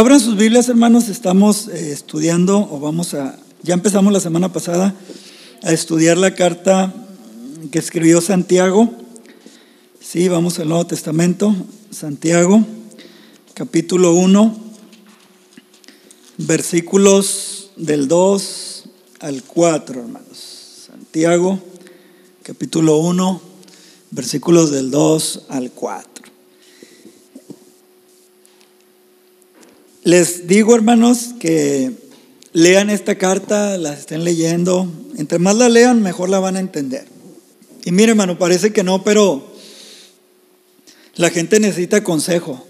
Abran sus Biblias, hermanos. Estamos eh, estudiando, o vamos a, ya empezamos la semana pasada a estudiar la carta que escribió Santiago. Sí, vamos al Nuevo Testamento, Santiago, capítulo 1, versículos del 2 al 4, hermanos. Santiago, capítulo 1, versículos del 2 al 4. Les digo, hermanos, que lean esta carta, la estén leyendo. Entre más la lean, mejor la van a entender. Y mire, hermano, parece que no, pero la gente necesita consejo.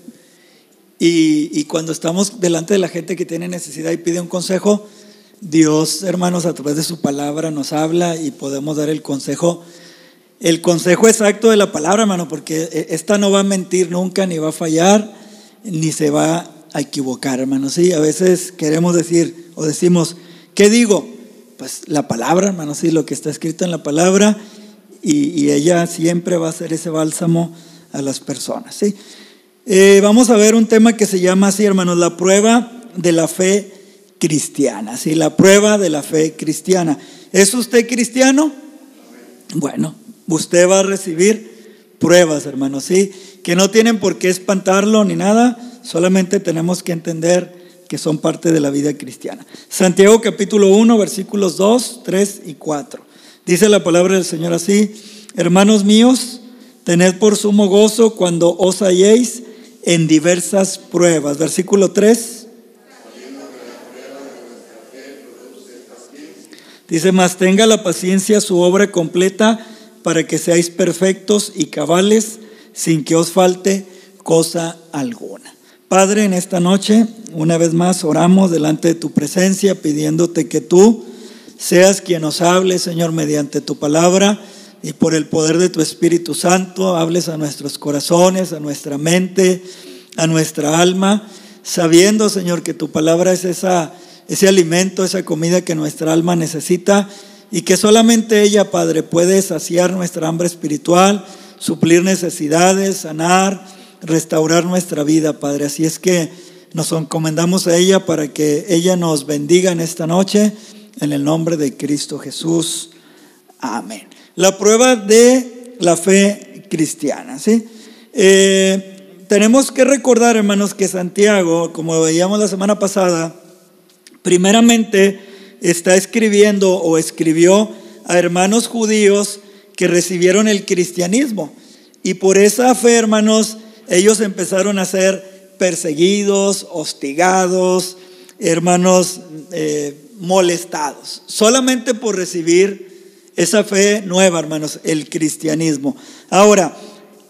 Y, cuando estamos delante de la gente que tiene necesidad y pide un consejo, Dios, hermanos, a través de su palabra nos habla y podemos dar el consejo, el consejo exacto de la palabra, hermano, porque esta no va a mentir nunca, ni va a fallar, ni se va a equivocar, hermano. Sí, a veces queremos decir o decimos, ¿qué digo? Pues la palabra, hermano, sí, lo que está escrito en la palabra y, ella siempre va a ser ese bálsamo a las personas, ¿sí? Eh, vamos a ver un tema que se llama así, hermanos, la prueba de la fe cristiana, ¿sí? La prueba de la fe cristiana. ¿Es usted cristiano? Bueno, usted va a recibir pruebas, hermanos, ¿sí? Que no tienen por qué espantarlo ni nada, solamente tenemos que entender que son parte de la vida cristiana. Santiago capítulo 1, versículos 2, 3 y 4. Dice la palabra del Señor así, hermanos míos, tened por sumo gozo cuando os halléis en diversas pruebas. Versículo 3. Dice, mas tenga la paciencia su obra completa para que seáis perfectos y cabales sin que os falte cosa alguna. Padre, en esta noche, una vez más, oramos delante de tu presencia, pidiéndote que tú seas quien nos hable, Señor, mediante tu palabra y por el poder de tu Espíritu Santo, hables a nuestros corazones, a nuestra mente, a nuestra alma, sabiendo, Señor, que tu palabra es esa, ese alimento, esa comida que nuestra alma necesita y que solamente ella, Padre, puede saciar nuestra hambre espiritual, suplir necesidades, sanar restaurar nuestra vida, Padre. Así es que nos encomendamos a ella para que ella nos bendiga en esta noche, en el nombre de Cristo Jesús. Amén. La prueba de la fe cristiana, ¿sí? Eh, tenemos que recordar, hermanos, que Santiago, como veíamos la semana pasada, primeramente está escribiendo o escribió a hermanos judíos que recibieron el cristianismo. Y por esa fe, hermanos, ellos empezaron a ser perseguidos, hostigados, hermanos, eh, molestados, solamente por recibir esa fe nueva, hermanos, el cristianismo. Ahora,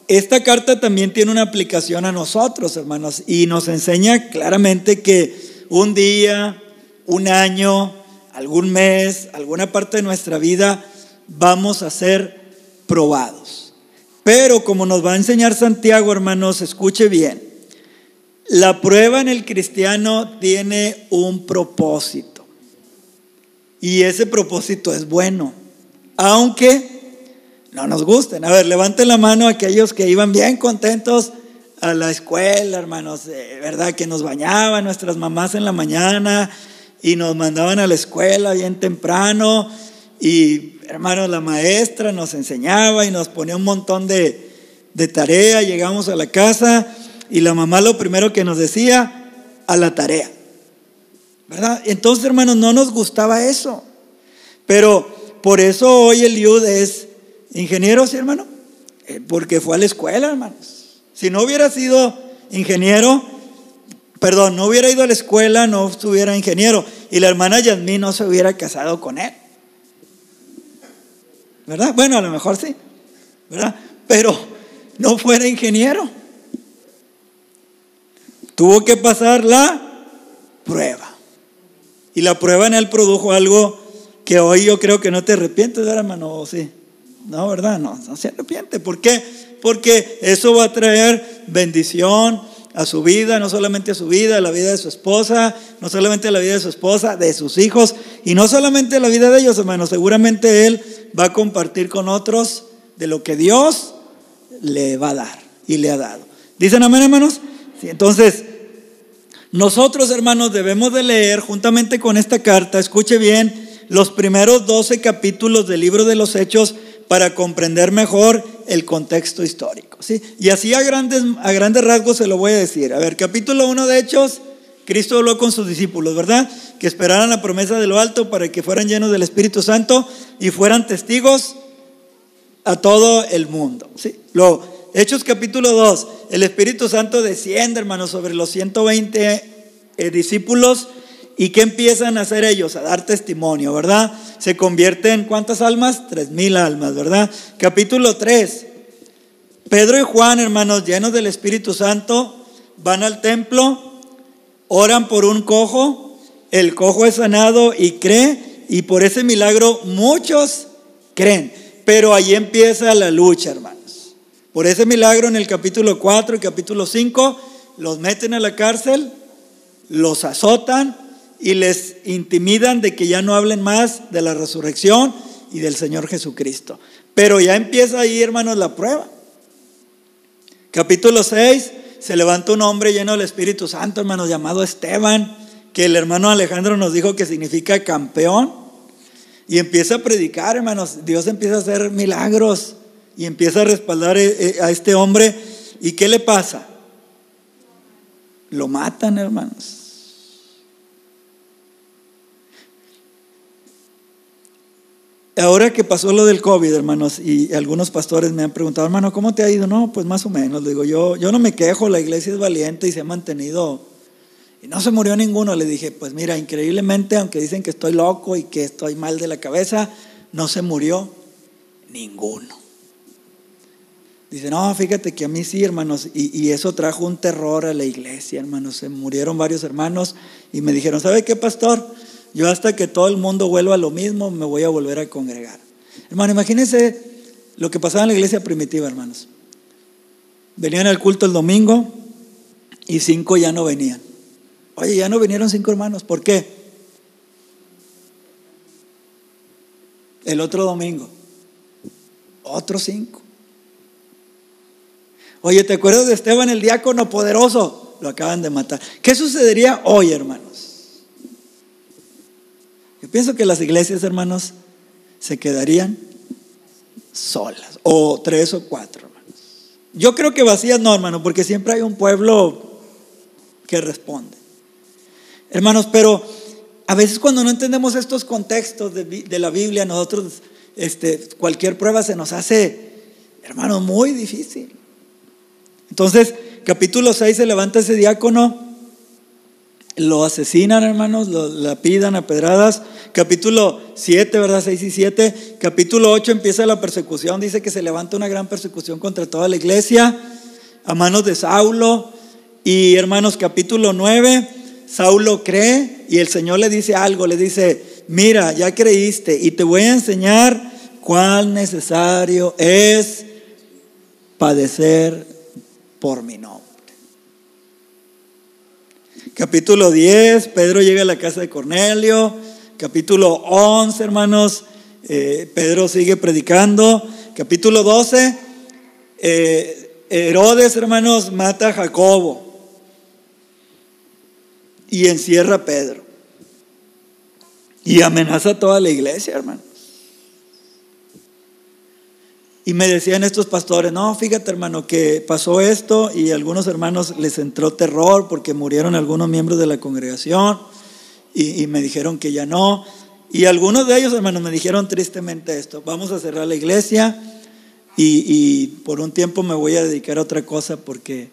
esta carta también tiene una aplicación a nosotros, hermanos, y nos enseña claramente que un día, un año, algún mes, alguna parte de nuestra vida, vamos a ser probados. Pero como nos va a enseñar Santiago, hermanos, escuche bien. La prueba en el cristiano tiene un propósito. Y ese propósito es bueno. Aunque no nos gusten. A ver, levanten la mano aquellos que iban bien contentos a la escuela, hermanos. ¿Verdad? Que nos bañaban nuestras mamás en la mañana y nos mandaban a la escuela bien temprano. Y hermanos, la maestra nos enseñaba y nos ponía un montón de, de tarea. Llegamos a la casa y la mamá lo primero que nos decía, a la tarea. ¿Verdad? Entonces, hermanos, no nos gustaba eso. Pero por eso hoy el Yud es ingeniero, ¿sí, hermano? Eh, porque fue a la escuela, hermanos. Si no hubiera sido ingeniero, perdón, no hubiera ido a la escuela, no estuviera ingeniero. Y la hermana Yasmín no se hubiera casado con él. ¿Verdad? Bueno, a lo mejor sí, ¿verdad? Pero no fuera ingeniero. Tuvo que pasar la prueba. Y la prueba en él produjo algo que hoy yo creo que no te arrepientes, ¿verdad, hermano? sí? No, ¿verdad? No, no se arrepiente. ¿Por qué? Porque eso va a traer bendición, a su vida, no solamente a su vida, a la vida de su esposa, no solamente a la vida de su esposa, de sus hijos, y no solamente a la vida de ellos, hermanos, seguramente Él va a compartir con otros de lo que Dios le va a dar y le ha dado. ¿Dicen amén, hermanos? Entonces, Nosotros, hermanos, debemos de leer juntamente con esta carta, escuche bien, los primeros 12 capítulos del libro de los Hechos para comprender mejor el contexto histórico. Y así a grandes, a grandes rasgos se lo voy a decir. A ver, capítulo 1 de Hechos, Cristo habló con sus discípulos, ¿verdad? Que esperaran la promesa de lo alto para que fueran llenos del Espíritu Santo y fueran testigos a todo el mundo. ¿sí? Luego, Hechos capítulo 2, el Espíritu Santo desciende, hermanos, sobre los 120 eh, discípulos ¿Y qué empiezan a hacer ellos? A dar testimonio, ¿verdad? Se convierte en cuántas almas? Tres mil almas, ¿verdad? Capítulo 3. Pedro y Juan, hermanos, llenos del Espíritu Santo, van al templo, oran por un cojo, el cojo es sanado y cree, y por ese milagro muchos creen. Pero ahí empieza la lucha, hermanos. Por ese milagro en el capítulo 4 y capítulo 5, los meten a la cárcel, los azotan, y les intimidan de que ya no hablen más de la resurrección y del Señor Jesucristo. Pero ya empieza ahí, hermanos, la prueba. Capítulo 6, se levanta un hombre lleno del Espíritu Santo, hermanos, llamado Esteban, que el hermano Alejandro nos dijo que significa campeón. Y empieza a predicar, hermanos. Dios empieza a hacer milagros y empieza a respaldar eh, eh, a este hombre. ¿Y qué le pasa? Lo matan, hermanos. Ahora que pasó lo del COVID, hermanos, y algunos pastores me han preguntado, hermano, ¿cómo te ha ido? No, pues más o menos. Le digo, yo, yo no me quejo, la iglesia es valiente y se ha mantenido. Y no se murió ninguno. Le dije, pues mira, increíblemente, aunque dicen que estoy loco y que estoy mal de la cabeza, no se murió ninguno. Dice, no, fíjate que a mí sí, hermanos, y, y, eso trajo un terror a la iglesia, hermanos. Se murieron varios hermanos y me dijeron, ¿sabe qué, pastor? Yo hasta que todo el mundo vuelva a lo mismo, me voy a volver a congregar. Hermano, imagínense lo que pasaba en la iglesia primitiva, hermanos. Venían al culto el domingo y cinco ya no venían. Oye, ya no vinieron cinco hermanos. ¿Por qué? El otro domingo. Otros cinco. Oye, ¿te acuerdas de Esteban el diácono poderoso? Lo acaban de matar. ¿Qué sucedería hoy, hermanos? Yo pienso que las iglesias, hermanos, se quedarían solas, o tres o cuatro. Yo creo que vacías no, hermano, porque siempre hay un pueblo que responde. Hermanos, pero a veces cuando no entendemos estos contextos de, la Biblia, nosotros, este, cualquier prueba se nos hace, hermanos, muy difícil. Entonces, capítulo 6 se levanta ese diácono lo asesinan, hermanos, lo lapidan a pedradas. Capítulo 7, ¿verdad? 6 y 7. Capítulo 8 empieza la persecución. Dice que se levanta una gran persecución contra toda la iglesia a manos de Saulo. Y hermanos, capítulo 9, Saulo cree y el Señor le dice algo. Le dice, mira, ya creíste y te voy a enseñar cuán necesario es padecer por mi nombre. Capítulo 10, Pedro llega a la casa de Cornelio. Capítulo 11, hermanos, eh, Pedro sigue predicando. Capítulo 12, eh, Herodes, hermanos, mata a Jacobo y encierra a Pedro. Y amenaza a toda la iglesia, hermano. Y me decían estos pastores, no, fíjate hermano, que pasó esto y a algunos hermanos les entró terror porque murieron algunos miembros de la congregación y, me dijeron que ya no. Y algunos de ellos, hermanos, me dijeron tristemente esto, vamos a cerrar la iglesia y, y por un tiempo me voy a dedicar a otra cosa porque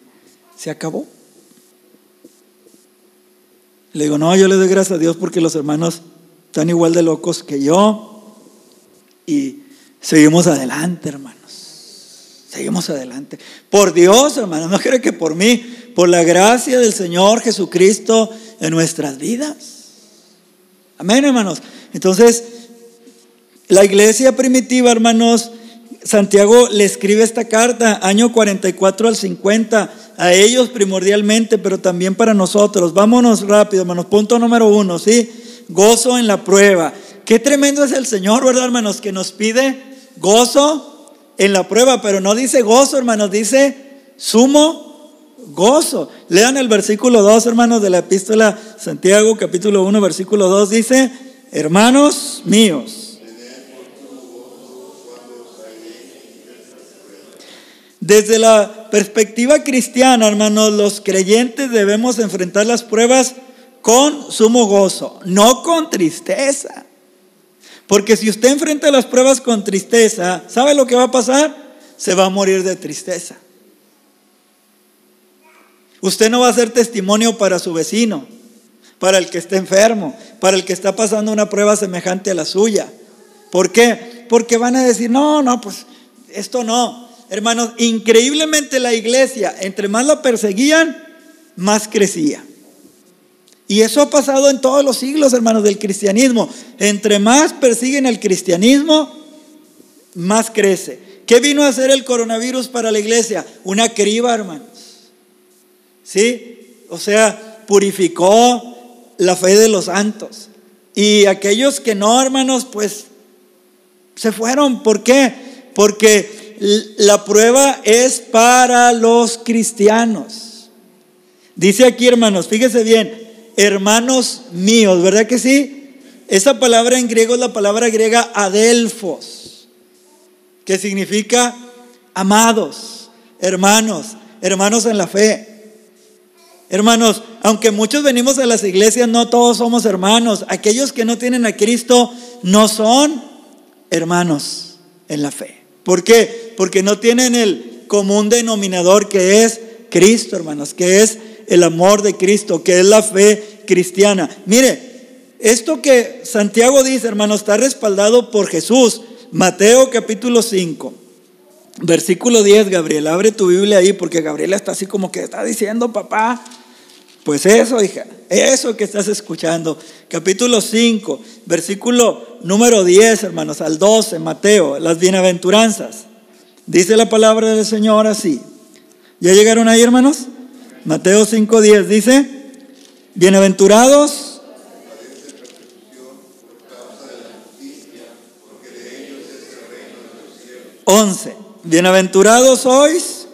se acabó. Le digo, no, yo le doy gracias a Dios porque los hermanos están igual de locos que yo y Seguimos adelante, hermanos. Seguimos adelante. Por Dios, hermanos, no creo que por mí, por la gracia del Señor Jesucristo en nuestras vidas. Amén, hermanos. Entonces, la iglesia primitiva, hermanos, Santiago le escribe esta carta, año 44 al 50, a ellos primordialmente, pero también para nosotros. Vámonos rápido, hermanos. Punto número uno, ¿sí? Gozo en la prueba. Qué tremendo es el Señor, ¿verdad, hermanos? Que nos pide gozo en la prueba, pero no dice gozo, hermanos, dice sumo gozo. Lean el versículo 2, hermanos, de la epístola Santiago, capítulo 1, versículo 2, dice, hermanos míos. Desde la perspectiva cristiana, hermanos, los creyentes debemos enfrentar las pruebas con sumo gozo, no con tristeza. Porque si usted enfrenta las pruebas con tristeza, ¿sabe lo que va a pasar? Se va a morir de tristeza. Usted no va a ser testimonio para su vecino, para el que está enfermo, para el que está pasando una prueba semejante a la suya. ¿Por qué? Porque van a decir, no, no, pues esto no. Hermanos, increíblemente la iglesia, entre más la perseguían, más crecía. Y eso ha pasado en todos los siglos, hermanos, del cristianismo. Entre más persiguen el cristianismo, más crece. ¿Qué vino a hacer el coronavirus para la iglesia? Una criba, hermanos. ¿Sí? O sea, purificó la fe de los santos. Y aquellos que no, hermanos, pues se fueron. ¿Por qué? Porque la prueba es para los cristianos. Dice aquí, hermanos, fíjese bien, hermanos míos, ¿verdad que sí? Esa palabra en griego es la palabra griega adelfos, que significa amados, hermanos, hermanos en la fe. Hermanos, aunque muchos venimos a las iglesias, no todos somos hermanos. Aquellos que no tienen a Cristo no son hermanos en la fe. ¿Por qué? Porque no tienen el común denominador que es Cristo, hermanos, que es el amor de Cristo, que es la fe cristiana. Mire, esto que Santiago dice, hermano, está respaldado por Jesús. Mateo capítulo 5, versículo 10, Gabriel, abre tu Biblia ahí porque Gabriela está así como que está diciendo, papá, pues eso, hija, eso que estás escuchando. Capítulo 5, versículo número 10, hermanos, al 12, Mateo, las bienaventuranzas. Dice la palabra del Señor así. ¿Ya llegaron ahí, hermanos? Mateo 5:10 dice, bienaventurados. Once, bienaventurados sois.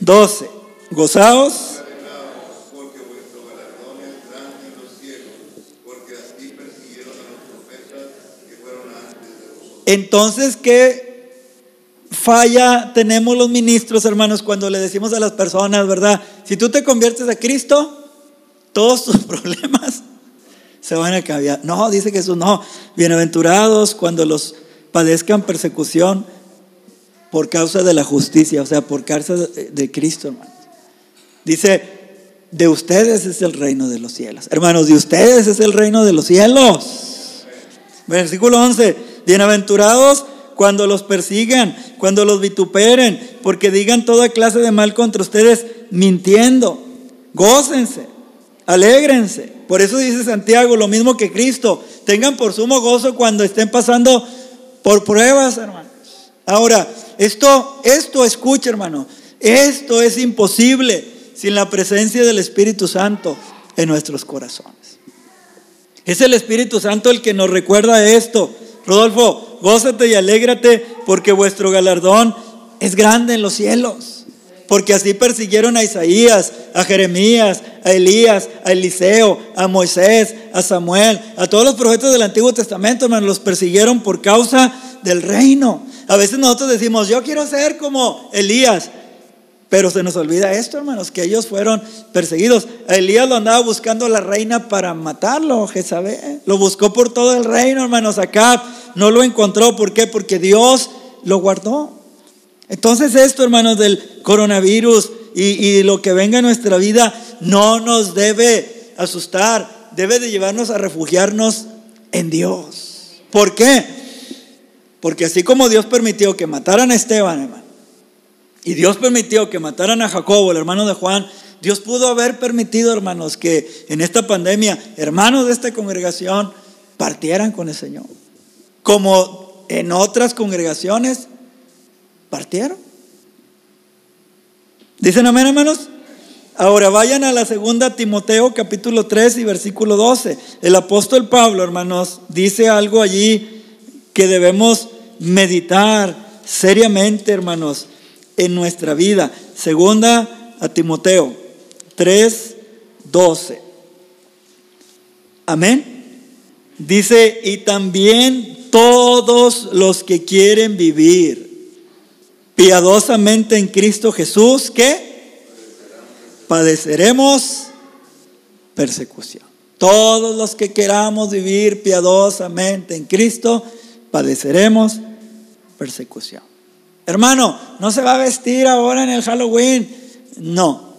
Doce, gozaos. Entonces, ¿qué falla tenemos los ministros, hermanos, cuando le decimos a las personas, verdad? Si tú te conviertes a Cristo, todos tus problemas se van a cambiar. No, dice Jesús, no. Bienaventurados cuando los padezcan persecución por causa de la justicia, o sea, por causa de Cristo, hermanos. Dice, de ustedes es el reino de los cielos. Hermanos, de ustedes es el reino de los cielos. Versículo 11. Bienaventurados cuando los persigan, cuando los vituperen, porque digan toda clase de mal contra ustedes mintiendo. Gócense, alégrense. Por eso dice Santiago, lo mismo que Cristo, tengan por sumo gozo cuando estén pasando por pruebas, hermanos. Ahora, esto, esto escucha, hermano, esto es imposible sin la presencia del Espíritu Santo en nuestros corazones. Es el Espíritu Santo el que nos recuerda esto Rodolfo, gózate y alégrate porque vuestro galardón es grande en los cielos. Porque así persiguieron a Isaías, a Jeremías, a Elías, a Eliseo, a Moisés, a Samuel, a todos los profetas del Antiguo Testamento, hermano, los persiguieron por causa del reino. A veces nosotros decimos, yo quiero ser como Elías. Pero se nos olvida esto, hermanos, que ellos fueron perseguidos. Elías lo andaba buscando la reina para matarlo, Jezabel. Lo buscó por todo el reino, hermanos. Acá no lo encontró. ¿Por qué? Porque Dios lo guardó. Entonces esto, hermanos, del coronavirus y, y lo que venga en nuestra vida no nos debe asustar. Debe de llevarnos a refugiarnos en Dios. ¿Por qué? Porque así como Dios permitió que mataran a Esteban, hermano, y Dios permitió que mataran a Jacobo, el hermano de Juan, Dios pudo haber permitido, hermanos, que en esta pandemia, hermanos de esta congregación, partieran con el Señor. Como en otras congregaciones, partieron. ¿Dicen amén, hermanos? Ahora vayan a la segunda Timoteo capítulo 3 y versículo 12. El apóstol Pablo, hermanos, dice algo allí que debemos meditar seriamente, hermanos, en nuestra vida. Segunda a Timoteo 3, 12. Amén. Dice, y también todos los que quieren vivir piadosamente en Cristo Jesús, ¿qué? Padeceremos persecución. Todos los que queramos vivir piadosamente en Cristo, padeceremos persecución. Hermano, no se va a vestir ahora en el Halloween. No.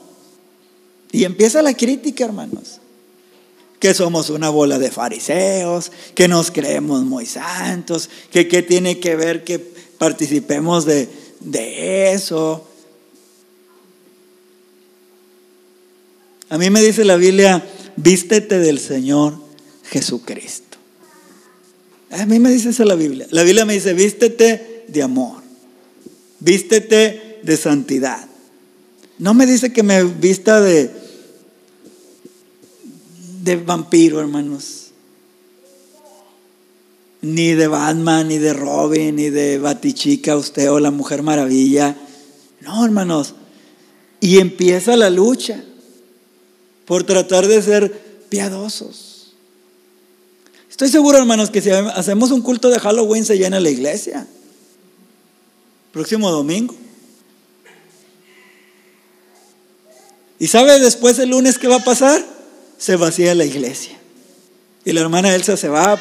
Y empieza la crítica, hermanos. Que somos una bola de fariseos, que nos creemos muy santos, que qué tiene que ver que participemos de, de eso. A mí me dice la Biblia, vístete del Señor Jesucristo. A mí me dice eso la Biblia. La Biblia me dice, vístete de amor. Vístete de santidad. No me dice que me vista de, de vampiro, hermanos. Ni de Batman, ni de Robin, ni de Batichica, usted o la Mujer Maravilla. No, hermanos. Y empieza la lucha por tratar de ser piadosos. Estoy seguro, hermanos, que si hacemos un culto de Halloween se llena la iglesia próximo domingo. ¿Y sabe después el lunes qué va a pasar? Se vacía la iglesia. Y la hermana Elsa se va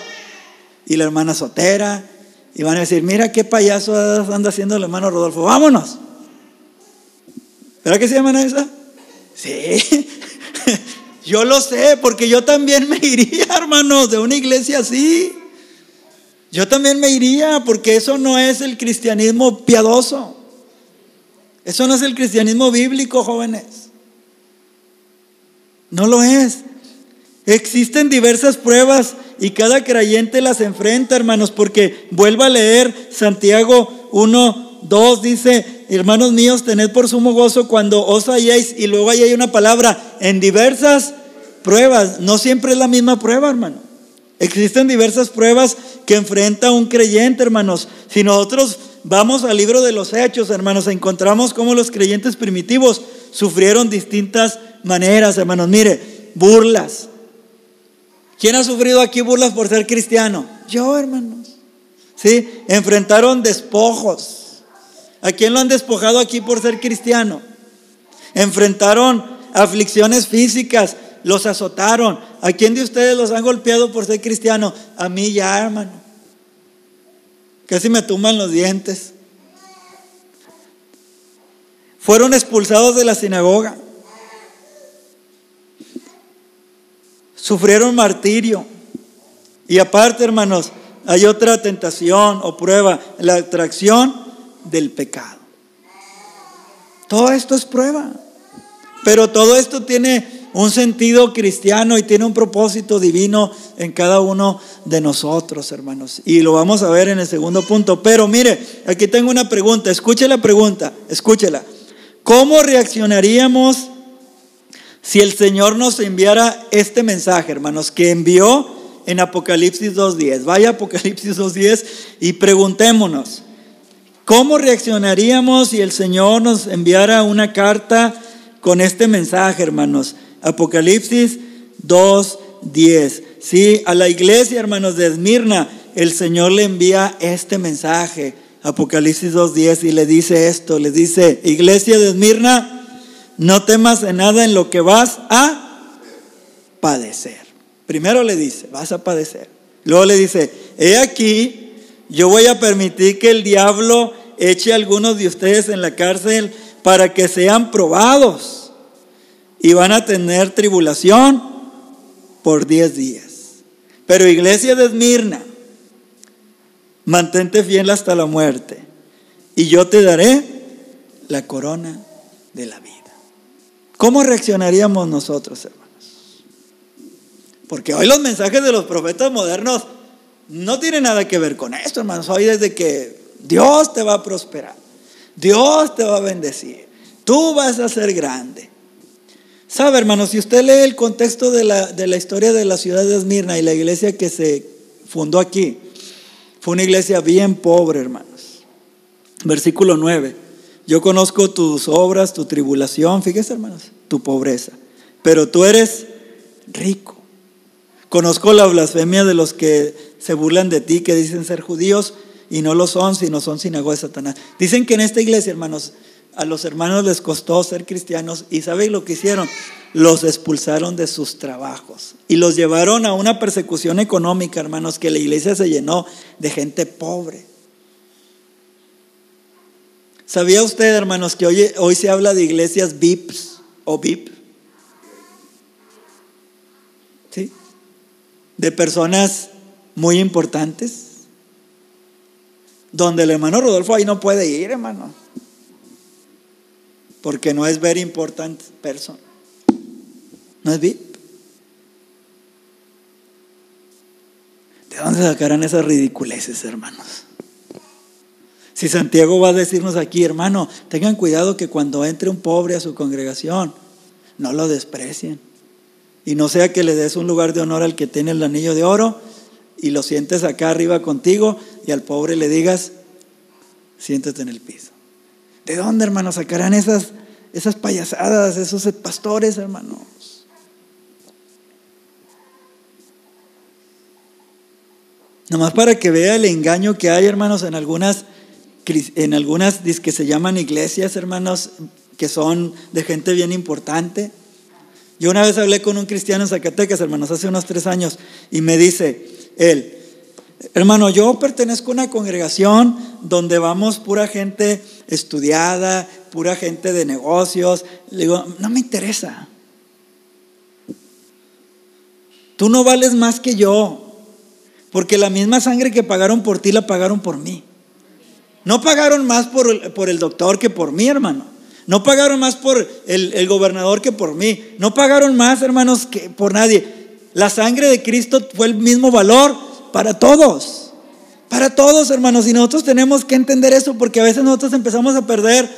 y la hermana Sotera y van a decir, mira qué payaso anda haciendo el hermano Rodolfo, vámonos. ¿Verdad que se llaman Elsa? Sí. Yo lo sé, porque yo también me iría, hermanos, de una iglesia así. Yo también me iría porque eso no es el cristianismo piadoso. Eso no es el cristianismo bíblico, jóvenes. No lo es. Existen diversas pruebas y cada creyente las enfrenta, hermanos, porque vuelva a leer Santiago 1, 2, dice, hermanos míos, tened por sumo gozo cuando os halléis, y luego ahí hay una palabra, en diversas pruebas. No siempre es la misma prueba, hermano. Existen diversas pruebas que enfrenta un creyente, hermanos. Si nosotros vamos al libro de los hechos, hermanos, encontramos cómo los creyentes primitivos sufrieron distintas maneras, hermanos. Mire, burlas. ¿Quién ha sufrido aquí burlas por ser cristiano? Yo, hermanos. ¿Sí? Enfrentaron despojos. ¿A quién lo han despojado aquí por ser cristiano? Enfrentaron aflicciones físicas, los azotaron. ¿A quién de ustedes los han golpeado por ser cristiano? A mí ya, hermano. Casi me tumban los dientes. Fueron expulsados de la sinagoga. Sufrieron martirio. Y aparte, hermanos, hay otra tentación o prueba, la atracción del pecado. Todo esto es prueba. Pero todo esto tiene un sentido cristiano y tiene un propósito divino en cada uno de nosotros, hermanos. Y lo vamos a ver en el segundo punto. Pero mire, aquí tengo una pregunta. Escuche la pregunta, escúchela. ¿Cómo reaccionaríamos si el Señor nos enviara este mensaje, hermanos, que envió en Apocalipsis 2.10? Vaya Apocalipsis 2.10 y preguntémonos, ¿cómo reaccionaríamos si el Señor nos enviara una carta con este mensaje, hermanos? Apocalipsis 2.10. Sí, a la iglesia, hermanos de Esmirna, el Señor le envía este mensaje. Apocalipsis 2.10 y le dice esto, le dice, iglesia de Esmirna, no temas de nada en lo que vas a padecer. Primero le dice, vas a padecer. Luego le dice, he aquí, yo voy a permitir que el diablo eche a algunos de ustedes en la cárcel para que sean probados y van a tener tribulación por 10 días. Pero iglesia de Esmirna, mantente fiel hasta la muerte y yo te daré la corona de la vida. ¿Cómo reaccionaríamos nosotros, hermanos? Porque hoy los mensajes de los profetas modernos no tienen nada que ver con esto, hermanos. Hoy desde que Dios te va a prosperar, Dios te va a bendecir, tú vas a ser grande, Sabe, hermanos, si usted lee el contexto de la, de la historia de la ciudad de Esmirna y la iglesia que se fundó aquí, Fue una iglesia bien pobre, hermanos. Versículo 9. Yo conozco tus obras, tu tribulación, fíjese, hermanos, tu pobreza. Pero tú eres rico. Conozco la blasfemia de los que se burlan de ti, que dicen ser judíos y no lo son, sino son sinagoga de Satanás. Dicen que en esta iglesia, hermanos, a los hermanos les costó ser cristianos y ¿saben lo que hicieron? Los expulsaron de sus trabajos y los llevaron a una persecución económica, hermanos, que la iglesia se llenó de gente pobre. ¿Sabía usted, hermanos, que hoy, se habla de iglesias VIPs o VIP? ¿Sí? De personas muy importantes. Donde el hermano Rodolfo ahí no puede ir, hermano porque no es very important person. No es VIP. ¿De dónde sacarán esas ridiculeces, hermanos? Si Santiago va a decirnos aquí, hermano, tengan cuidado que cuando entre un pobre a su congregación, no lo desprecien. Y no sea que le des un lugar de honor al que tiene el anillo de oro y lo sientes acá arriba contigo y al pobre le digas, siéntate en el piso. ¿De dónde, hermanos, sacarán esas, esas payasadas, esos pastores, hermanos? Nomás para que vea el engaño que hay, hermanos, en algunas, en algunas que se llaman iglesias, hermanos, que son de gente bien importante. Yo una vez hablé con un cristiano en Zacatecas, hermanos, hace unos tres años, y me dice él, Hermano, yo pertenezco a una congregación donde vamos pura gente estudiada, pura gente de negocios. Le digo, no me interesa. Tú no vales más que yo, porque la misma sangre que pagaron por ti la pagaron por mí. No pagaron más por, el doctor que por mí, hermano. No pagaron más por el, gobernador que por mí. No pagaron más, hermanos, que por nadie. La sangre de Cristo fue el mismo valor para todos. Para todos, hermanos. Y nosotros tenemos que entender eso porque a veces nosotros empezamos a perder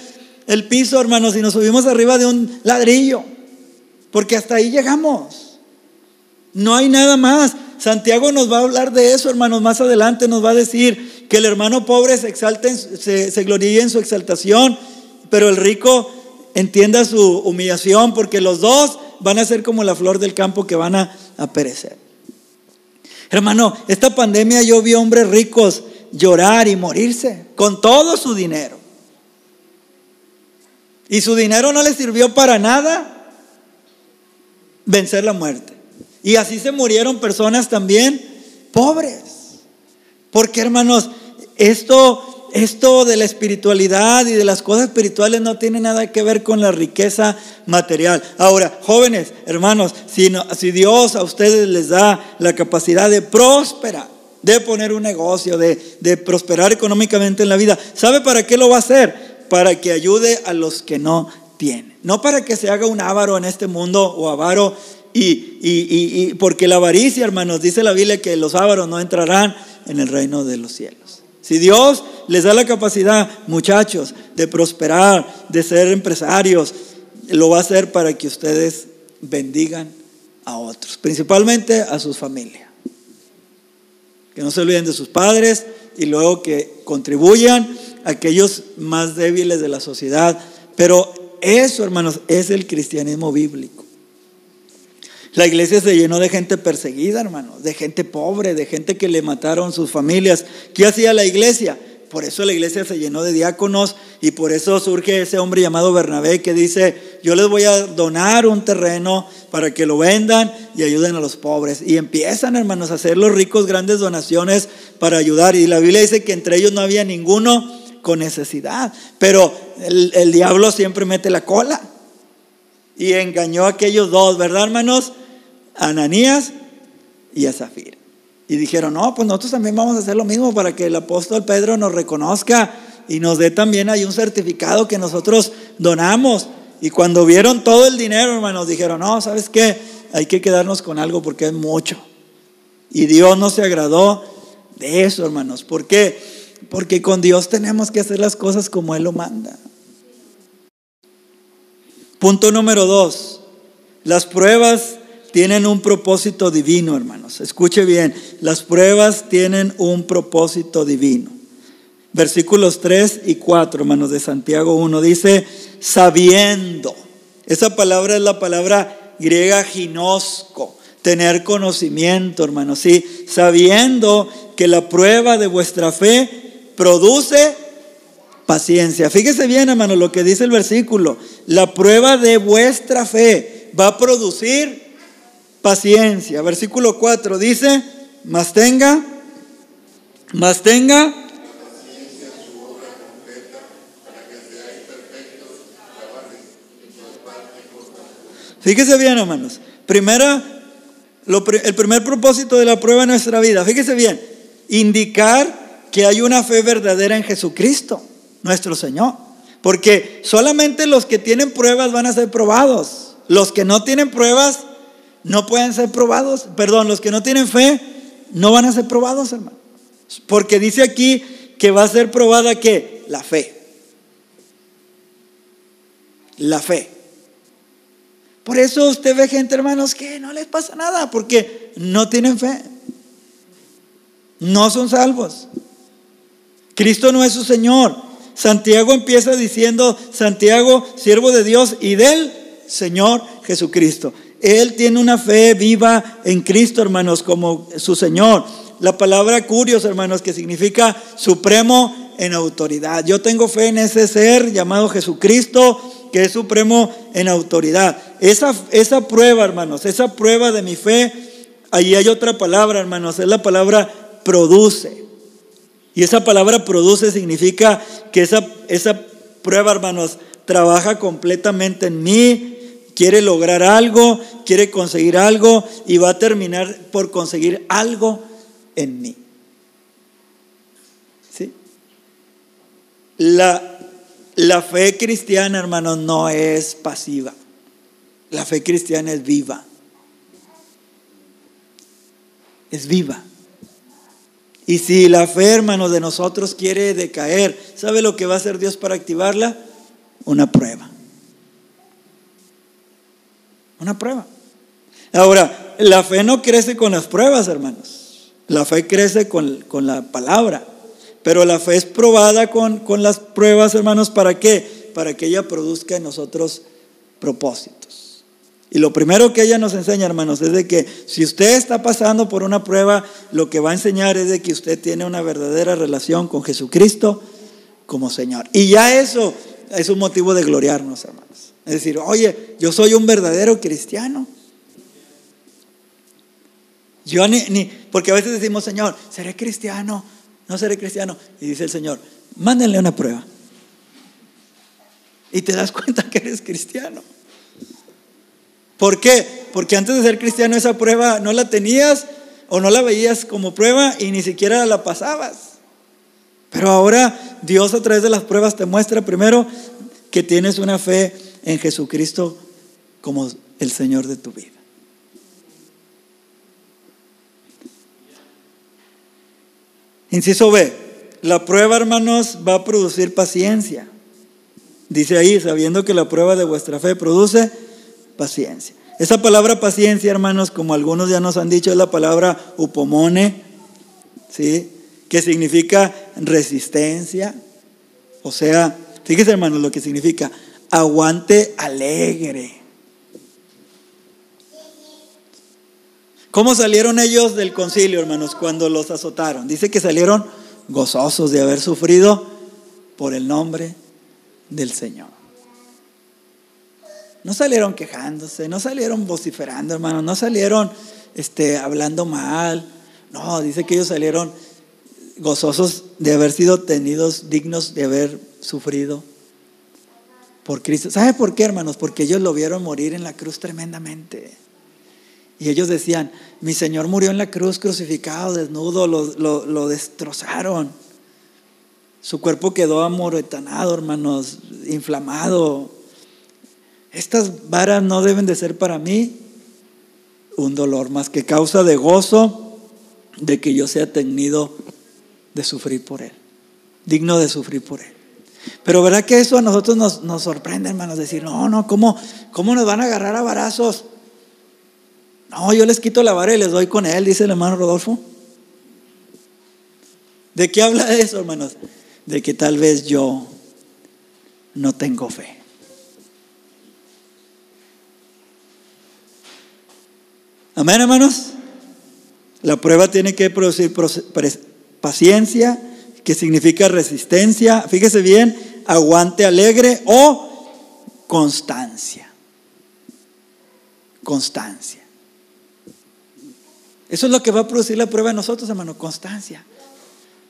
el piso, hermanos, y nos subimos arriba de un ladrillo. Porque hasta ahí llegamos. No hay nada más. Santiago nos va a hablar de eso, hermanos. Más adelante nos va a decir que el hermano pobre se exalte, se, se gloríe en su exaltación, pero el rico entienda su humillación, porque los dos van a ser como la flor del campo que van a perecer. Hermano, esta pandemia yo vi hombres ricos llorar y morirse con todo su dinero. Y su dinero no les sirvió para nada vencer la muerte. Y así se murieron personas también pobres. Porque hermanos, esto esto de la espiritualidad y de las cosas espirituales no tiene nada que ver con la riqueza material. Ahora, jóvenes, hermanos, si, si Dios a ustedes les da la capacidad de próspera, de poner un negocio, de, prosperar económicamente en la vida, ¿sabe para qué lo va a hacer? Para que ayude a los que no tienen. No para que se haga un avaro en este mundo o avaro y, y, y porque la avaricia, hermanos, dice la Biblia que los ávaros no entrarán en el reino de los cielos. Si Dios les da la capacidad, muchachos, de prosperar, de ser empresarios, lo va a hacer para que ustedes bendigan a otros, principalmente a sus familias. Que no se olviden de sus padres y luego que contribuyan a aquellos más débiles de la sociedad. Pero eso, hermanos, es el cristianismo bíblico. La iglesia se llenó de gente perseguida, hermano, de gente pobre, de gente que le mataron sus familias. ¿Qué hacía la iglesia? Por eso la iglesia se llenó de diáconos y por eso surge ese hombre llamado Bernabé que dice, yo les voy a donar un terreno para que lo vendan y ayuden a los pobres. Y empiezan, hermanos, a hacer los ricos grandes donaciones para ayudar. Y la Biblia dice que entre ellos no había ninguno con necesidad. Pero el, el diablo siempre mete la cola y engañó a aquellos dos, ¿verdad, hermanos? A Ananías y a Zafir. Y dijeron, no, pues nosotros también vamos a hacer lo mismo para que el apóstol Pedro nos reconozca y nos dé también ahí un certificado que nosotros donamos. Y cuando vieron todo el dinero, hermanos, dijeron, no, ¿sabes qué? Hay que quedarnos con algo porque es mucho. Y Dios no se agradó de eso, hermanos. ¿Por qué? Porque con Dios tenemos que hacer las cosas como Él lo manda. Punto número dos. Las pruebas tienen un propósito divino, hermanos. Escuche bien, las pruebas tienen un propósito divino. Versículos 3 y 4, hermanos, de Santiago 1, dice, sabiendo. Esa palabra es la palabra griega ginosco, tener conocimiento, hermanos. Sí, sabiendo que la prueba de vuestra fe produce paciencia. Fíjese bien, hermano, lo que dice el versículo. La prueba de vuestra fe va a producir paciencia. Versículo 4 dice, más tenga, más tenga. Fíjese bien, hermanos. Primera, el primer propósito de la prueba de nuestra vida, fíjese bien, indicar que hay una fe verdadera en Jesucristo, nuestro Señor. Porque solamente los que tienen pruebas van a ser probados. Los que no tienen pruebas no pueden ser probados. Perdón, los que no tienen fe no van a ser probados, hermano. Porque dice aquí que va a ser probada que la fe. La fe. Por eso usted ve gente, hermanos, que no les pasa nada, porque no tienen fe. No son salvos. Cristo no es su Señor. Santiago empieza diciendo, Santiago, siervo de Dios y del Señor Jesucristo. Él tiene una fe viva en Cristo, hermanos, como su Señor. La palabra curios, hermanos, que significa supremo en autoridad. Yo tengo fe en ese ser llamado Jesucristo, que es supremo en autoridad. Esa, esa prueba, hermanos, esa prueba de mi fe, ahí hay otra palabra, hermanos, es la palabra produce. Y esa palabra produce significa que esa, esa prueba, hermanos, trabaja completamente en mí, quiere lograr algo, quiere conseguir algo y va a terminar por conseguir algo en mí. ¿Sí? La, la fe cristiana, hermanos, no es pasiva. La fe cristiana es viva. Es viva. Y si la fe, hermanos, de nosotros quiere decaer, ¿sabe lo que va a hacer Dios para activarla? Una prueba. Una prueba. Ahora, la fe no crece con las pruebas, hermanos. La fe crece con, la palabra. Pero la fe es probada con, con las pruebas, hermanos, ¿para qué? Para que ella produzca en nosotros propósitos. Y lo primero que ella nos enseña, hermanos, es de que si usted está pasando por una prueba, lo que va a enseñar es de que usted tiene una verdadera relación con Jesucristo como Señor. Y ya eso es un motivo de gloriarnos, hermanos. Es decir, oye, yo soy un verdadero cristiano. Yo ni, porque a veces decimos, Señor, seré cristiano, no seré cristiano. Y dice el Señor, mándenle una prueba. Y te das cuenta que eres cristiano. ¿Por qué? Porque antes de ser cristiano esa prueba no la tenías o no la veías como prueba y ni siquiera la pasabas. Pero ahora Dios a través de las pruebas te muestra primero que tienes una fe en Jesucristo como el Señor de tu vida. Inciso B, la prueba, hermanos, va a producir paciencia. Dice ahí, sabiendo que la prueba de vuestra fe produce paciencia. Esa palabra paciencia, hermanos, como algunos ya nos han dicho, es la palabra upomone, ¿sí? Que significa resistencia. O sea, fíjese, hermanos, lo que significa aguante alegre. ¿Cómo salieron ellos del concilio, hermanos, cuando los azotaron? Dice que salieron gozosos de haber sufrido por el nombre del Señor. No salieron quejándose, no salieron vociferando, hermanos, no salieron este, hablando mal. No, dice que ellos salieron gozosos de haber sido tenidos dignos de haber sufrido por Cristo. ¿Sabe por qué, hermanos? Porque ellos lo vieron morir en la cruz tremendamente. Y ellos decían, mi Señor murió en la cruz crucificado, desnudo, lo, destrozaron. Su cuerpo quedó amoretanado, hermanos, inflamado. Estas varas no deben de ser para mí un dolor más que causa de gozo de que yo sea tenido de sufrir por Él, digno de sufrir por Él. Pero verdad que eso a nosotros nos, sorprende, hermanos, decir, no, no, ¿cómo, ¿cómo nos van a agarrar a varazos? No, yo les quito la vara y les doy con él, dice el hermano Rodolfo. ¿De qué habla eso, hermanos? De que tal vez yo no tengo fe. Amén, hermanos. La prueba tiene que producir paciencia, que significa resistencia, fíjese bien, aguante alegre o constancia. Constancia. Eso es lo que va a producir la prueba en nosotros, hermano, constancia.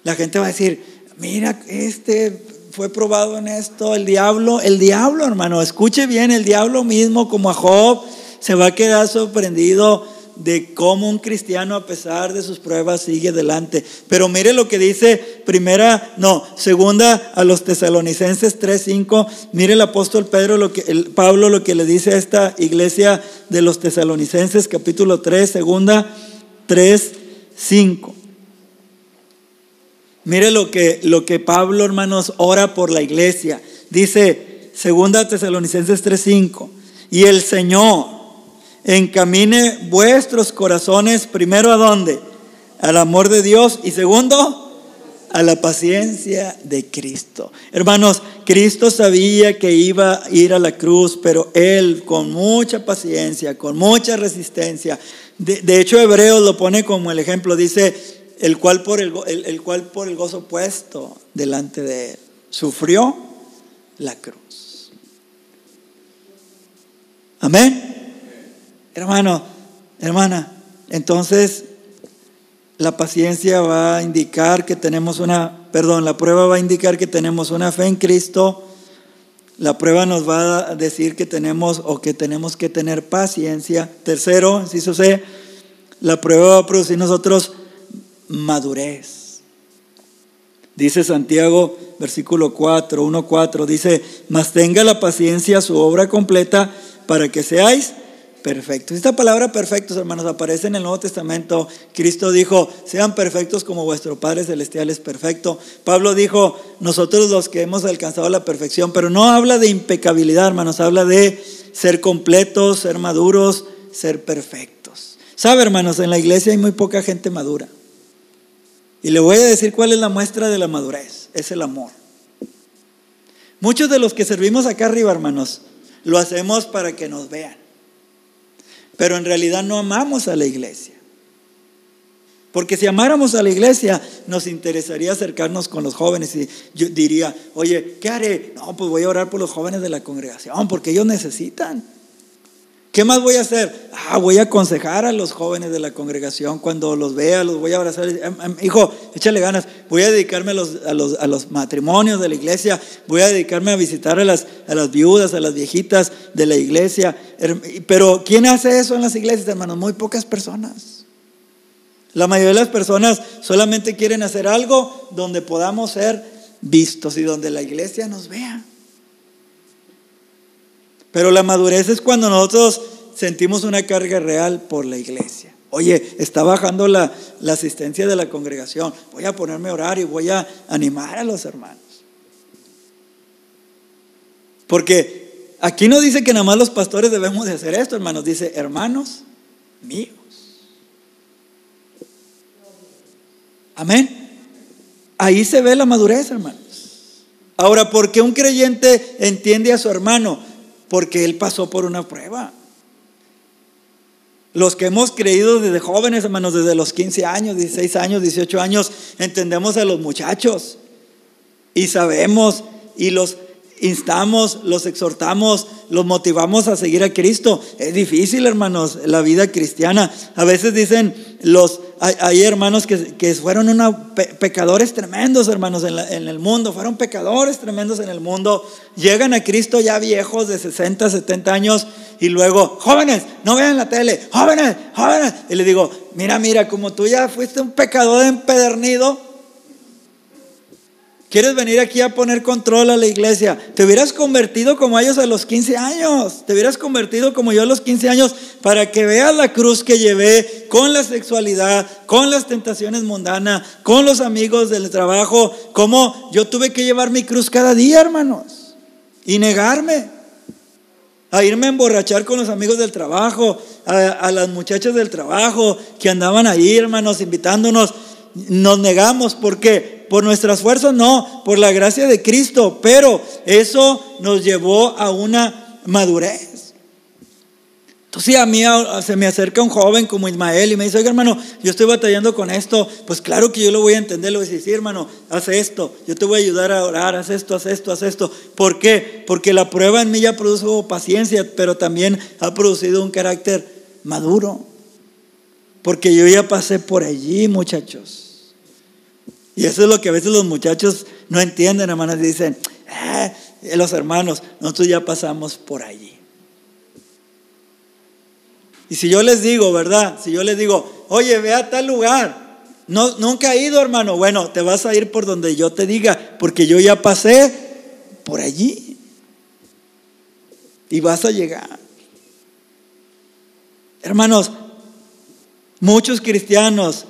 La gente va a decir, mira, este fue probado en esto, el diablo, el diablo, hermano, escuche bien, el diablo mismo, como a Job, se va a quedar sorprendido de cómo un cristiano a pesar de sus pruebas sigue adelante. Pero mire lo que dice primera, no, segunda a los tesalonicenses 3:5. Mire el apóstol Pedro lo que el Pablo lo que le dice a esta iglesia de los tesalonicenses capítulo 3, segunda 3:5. Mire lo que lo que Pablo, hermanos, ora por la iglesia. Dice segunda Tesalonicenses 3:5, y el Señor encamine vuestros corazones primero a dónde? Al amor de Dios y segundo a la paciencia de Cristo. Hermanos, Cristo sabía que iba a ir a la cruz, pero Él con mucha paciencia, con mucha resistencia, de, hecho Hebreos lo pone como el ejemplo, dice, el cual, por el, el cual por el gozo puesto delante de Él, sufrió la cruz. Amén. Hermano, hermana, entonces la paciencia va a indicar que tenemos una, perdón, la prueba va a indicar que tenemos una fe en Cristo. La prueba nos va a decir que tenemos o que tenemos que tener paciencia. Tercero, si C, la prueba va a producir nosotros madurez. Dice Santiago, versículo 4, 1, 4, dice, mas tenga la paciencia su obra completa para que seáis perfectos. Esta palabra perfectos, hermanos, aparece en el Nuevo Testamento. Cristo dijo, sean perfectos como vuestro Padre Celestial es perfecto. Pablo dijo, nosotros los que hemos alcanzado la perfección, pero no habla de impecabilidad, hermanos, habla de ser completos, ser maduros, ser perfectos. ¿Sabe, hermanos? En la iglesia hay muy poca gente madura. Y le voy a decir cuál es la muestra de la madurez. Es el amor. Muchos de los que servimos acá arriba, hermanos, lo hacemos para que nos vean pero en realidad no amamos a la iglesia. Porque si amáramos a la iglesia, nos interesaría acercarnos con los jóvenes y yo diría, oye, ¿qué haré? No, pues voy a orar por los jóvenes de la congregación, porque ellos necesitan. ¿Qué más voy a hacer? Ah, voy a aconsejar a los jóvenes de la congregación cuando los vea, los voy a abrazar. Em, em, hijo, échale ganas. Voy a dedicarme a los, a los, matrimonios de la iglesia. Voy a dedicarme a visitar a las, a las viudas, a las viejitas de la iglesia. Pero ¿quién hace eso en las iglesias, hermanos? Muy pocas personas. La mayoría de las personas solamente quieren hacer algo donde podamos ser vistos y donde la iglesia nos vea. Pero la madurez es cuando nosotros sentimos una carga real por la iglesia. Oye, está bajando la, asistencia de la congregación. Voy a ponerme a orar y voy a animar a los hermanos. Porque aquí no dice que nada más los pastores debemos de hacer esto, hermanos. Dice, hermanos míos. Amén. Ahí se ve la madurez, hermanos. Ahora, ¿por qué un creyente entiende a su hermano? Porque Él pasó por una prueba. Los que hemos creído desde jóvenes, hermanos, desde los 15 años, 16 años, 18 años, entendemos a los muchachos y sabemos y los instamos, los exhortamos, los motivamos a seguir a Cristo. Es difícil, hermanos, la vida cristiana. A veces dicen los, hay, hermanos que, fueron unos pecadores tremendos, hermanos, en, en, el mundo, fueron pecadores tremendos en el mundo. Llegan a Cristo ya viejos de 60, 70 años y luego, jóvenes, no vean la tele, jóvenes, jóvenes. Y le digo, mira, mira, como tú ya fuiste un pecador empedernido, ¿Quieres venir aquí a poner control a la iglesia? Te hubieras convertido como ellos a los 15 años. Te hubieras convertido como yo a los 15 años para que veas la cruz que llevé con la sexualidad, con las tentaciones mundanas, con los amigos del trabajo. Como yo tuve que llevar mi cruz cada día, hermanos. Y negarme. a irme a emborrachar con los amigos del trabajo, a, las muchachas del trabajo que andaban ahí, hermanos, invitándonos. Nos negamos, ¿por qué? Por nuestras fuerzas, no, por la gracia de Cristo, pero eso nos llevó a una madurez. Entonces a mí se me acerca un joven como Ismael y me dice, oiga hermano, yo estoy batallando con esto, pues claro que yo lo voy a entender, le voy a decir, sí hermano, haz esto, yo te voy a ayudar a orar, haz esto, haz esto, haz esto. ¿Por qué? Porque la prueba en mí ya produjo paciencia, pero también ha producido un carácter maduro. Porque yo ya pasé por allí, muchachos. Y eso es lo que a veces los muchachos no entienden, hermanos, dicen, eh, los hermanos, nosotros ya pasamos por allí. Y si yo les digo, ¿verdad? Si yo les digo, oye, ve a tal lugar. No, nunca he ido, hermano. Bueno, te vas a ir por donde yo te diga, porque yo ya pasé por allí. Y vas a llegar. Hermanos, muchos cristianos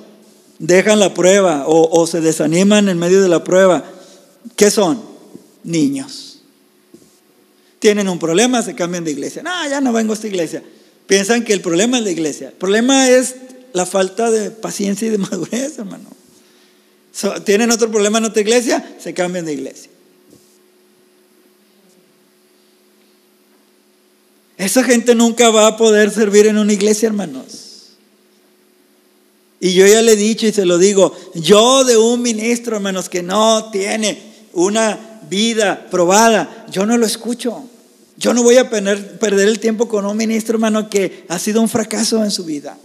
dejan la prueba o, se desaniman en medio de la prueba. ¿Qué son? Niños. Tienen un problema, se cambian de iglesia. No, ya no vengo a esta iglesia. Piensan que el problema es la iglesia. El problema es la falta de paciencia y de madurez, hermano. Tienen otro problema en otra iglesia, se cambian de iglesia. Esa gente nunca va a poder servir en una iglesia, hermanos. Y yo ya le he dicho y se lo digo, yo de un ministro, hermanos, que no tiene una vida probada, yo no lo escucho. Yo no voy a perder el tiempo con un ministro, hermano, que ha sido un fracaso en su vida.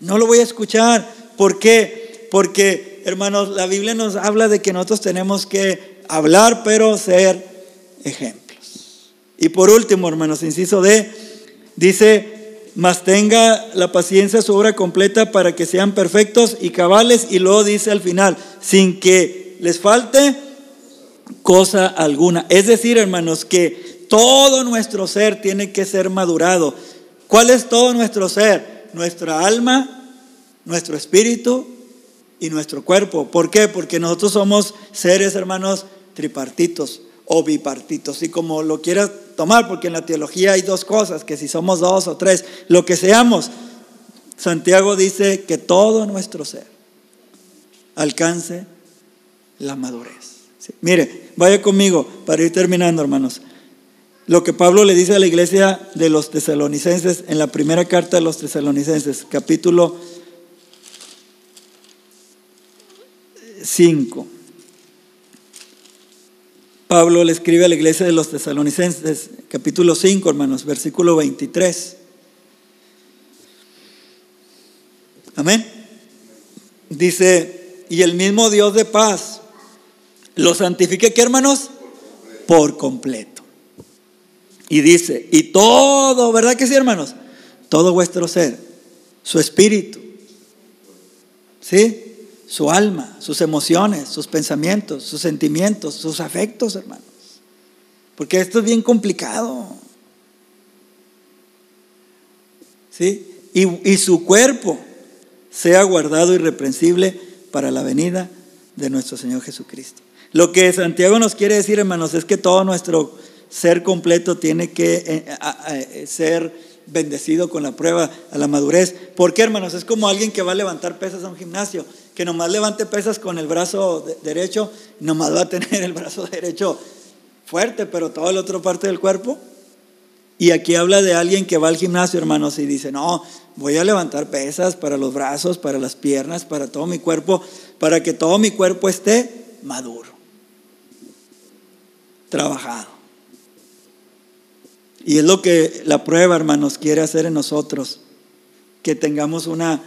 No lo voy a escuchar. ¿Por qué? Porque, hermanos, la Biblia nos habla de que nosotros tenemos que hablar, pero ser ejemplos. Y por último, hermanos, inciso D, dice, mas tenga la paciencia su obra completa para que sean perfectos y cabales. Y luego dice al final, sin que les falte cosa alguna. Es decir, hermanos, que todo nuestro ser tiene que ser madurado. ¿Cuál es todo nuestro ser? Nuestra alma, nuestro espíritu y nuestro cuerpo. ¿Por qué? Porque nosotros somos seres, hermanos, tripartitos o bipartitos, y como lo quieras tomar, porque en la teología hay dos cosas, que si somos dos o tres, lo que seamos, Santiago dice que todo nuestro ser alcance la madurez. Mire, vaya conmigo para ir terminando, hermanos. Lo que Pablo le dice a la iglesia de los tesalonicenses en la primera carta de los tesalonicenses, capítulo 5. Pablo le escribe a la iglesia de los tesalonicenses, capítulo 5, hermanos, versículo 23. Amén. Dice, y el mismo Dios de paz lo santifique, ¿qué hermanos? Por completo. Y dice, y todo, ¿verdad que sí, hermanos? Todo vuestro ser, su espíritu, ¿sí? Su alma, sus emociones, sus pensamientos, sus sentimientos, sus afectos, hermanos. Porque esto es bien complicado. ¿Sí? Y, y su cuerpo sea guardado irreprensible para la venida de nuestro Señor Jesucristo. Lo que Santiago nos quiere decir, hermanos, es que todo nuestro ser completo tiene que eh, eh, ser bendecido con la prueba a la madurez. ¿Por qué, hermanos? Es como alguien que va a levantar pesas a un gimnasio, que nomás levante pesas con el brazo derecho, nomás va a tener el brazo derecho fuerte, pero toda la otra parte del cuerpo. Y aquí habla de alguien que va al gimnasio, hermanos, y dice, no, voy a levantar pesas para los brazos, para las piernas, para todo mi cuerpo, para que todo mi cuerpo esté maduro trabajado. Y es lo que la prueba, hermanos, quiere hacer en nosotros, que tengamos una,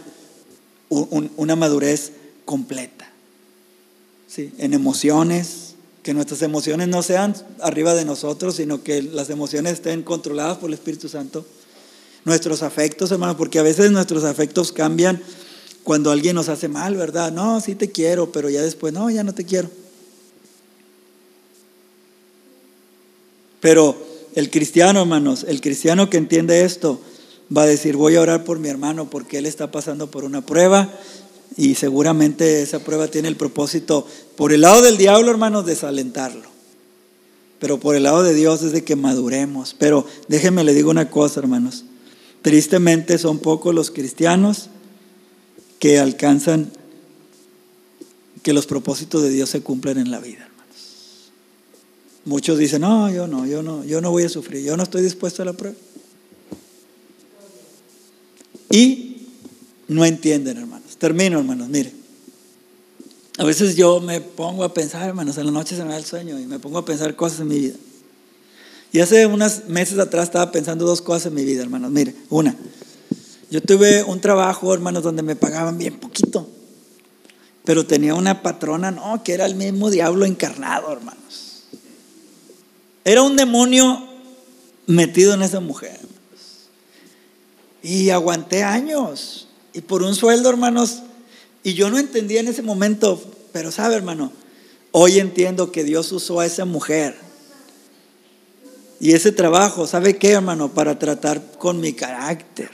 una madurez completa. ¿sí? En emociones, que nuestras emociones no sean arriba de nosotros, sino que las emociones estén controladas por el Espíritu Santo. Nuestros afectos, hermanos, porque a veces nuestros afectos cambian cuando alguien nos hace mal, ¿verdad? No, sí te quiero, pero ya después, no, ya no te quiero. Pero el cristiano, hermanos, el cristiano que entiende esto, va a decir, voy a orar por mi hermano porque él está pasando por una prueba y seguramente esa prueba tiene el propósito, por el lado del diablo, hermanos, desalentarlo. pero por el lado de Dios es de que maduremos. Pero déjenme le digo una cosa, hermanos. Tristemente son pocos los cristianos que alcanzan que los propósitos de Dios se cumplen en la vida, hermanos. Muchos dicen, no, yo no, yo no, yo no voy a sufrir, yo no estoy dispuesto a la prueba. Y no entienden, hermanos. Termino, hermanos, mire. A veces yo me pongo a pensar, hermanos, en la noche se me da el sueño y me pongo a pensar cosas en mi vida. Y hace unos meses atrás estaba pensando dos cosas en mi vida, hermanos. Mire, una, yo tuve un trabajo, hermanos, donde me pagaban bien poquito, pero tenía una patrona, no, que era el mismo diablo encarnado, hermanos. Era un demonio metido en esa mujer. Hermanos. Y aguanté años. Y por un sueldo, hermanos, y yo no entendía en ese momento, pero sabe, hermano, hoy entiendo que Dios usó a esa mujer y ese trabajo, ¿sabe qué, hermano? Para tratar con mi carácter.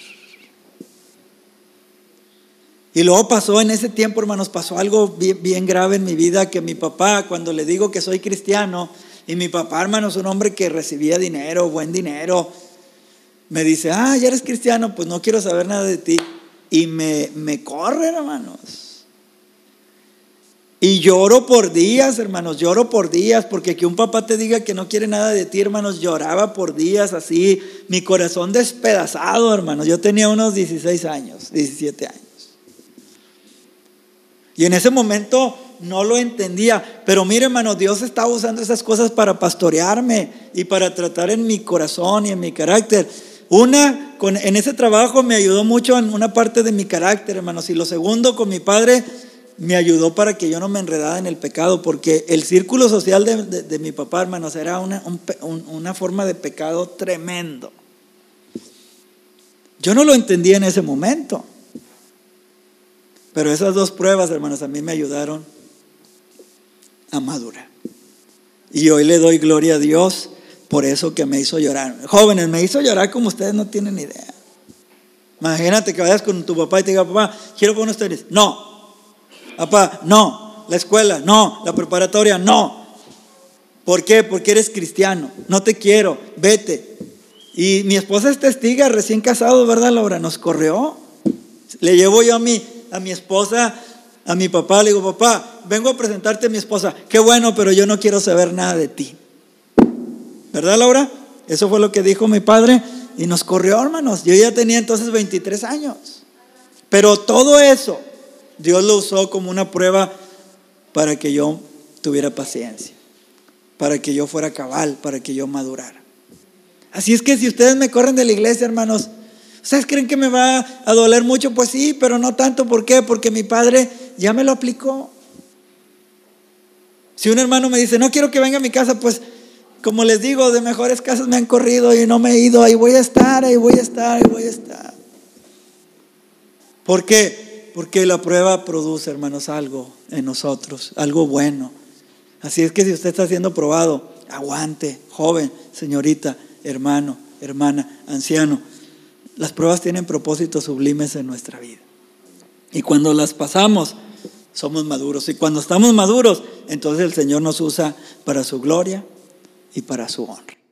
Y luego pasó en ese tiempo, hermanos, pasó algo bien, grave en mi vida, que mi papá, cuando le digo que soy cristiano, y mi papá, hermano, es un hombre que recibía dinero, buen dinero, me dice, ah, ya eres cristiano, pues no quiero saber nada de ti. Y me, me corre, hermanos. Y lloro por días, hermanos, lloro por días, porque que un papá te diga que no quiere nada de ti, hermanos, lloraba por días así, mi corazón despedazado, hermanos. Yo tenía unos 16 años, 17 años. Y en ese momento no lo entendía, pero mire, hermano, Dios estaba usando esas cosas para pastorearme y para tratar en mi corazón y en mi carácter. Una, con, en ese trabajo me ayudó mucho en una parte de mi carácter, hermanos. Y lo segundo, con mi padre me ayudó para que yo no me enredara en el pecado, porque el círculo social de, mi papá, hermanos, era una, una forma de pecado tremendo. Yo no lo entendía en ese momento. Pero esas dos pruebas, hermanos, a mí me ayudaron a madurar. Y hoy le doy gloria a Dios por eso que me hizo llorar. Jóvenes, me hizo llorar como ustedes no tienen idea. Imagínate que vayas con tu papá y te diga, papá, quiero poner ustedes. No, Papá, no. La escuela, no. La preparatoria, no. ¿Por qué? Porque eres cristiano. No te quiero. Vete. Y mi esposa es testiga, recién casado, ¿verdad, Laura? Nos corrió. Le llevo yo a mi, a mi esposa, a mi papá, le digo, papá, vengo a presentarte a mi esposa. Qué bueno, pero yo no quiero saber nada de ti. ¿Verdad, Laura? Eso fue lo que dijo mi padre y nos corrió, hermanos. Yo ya tenía entonces 23 años. Pero todo eso Dios lo usó como una prueba para que yo tuviera paciencia, para que yo fuera cabal, para que yo madurara. Así es que si ustedes me corren de la iglesia, hermanos, ¿ustedes creen que me va a doler mucho? Pues sí, pero no tanto. ¿Por qué? Porque mi padre ya me lo aplicó. Si un hermano me dice, no quiero que venga a mi casa, pues como les digo, de mejores casas me han corrido y no me he ido, ahí voy a estar, ahí voy a estar, ahí voy a estar. ¿Por qué? Porque la prueba produce, hermanos, algo en nosotros, algo bueno. Así es que si usted está siendo probado, aguante, joven, señorita, hermano, hermana, anciano. Las pruebas tienen propósitos sublimes en nuestra vida. Y cuando las pasamos, somos maduros. Y cuando estamos maduros, entonces el Señor nos usa para su gloria y para su honra.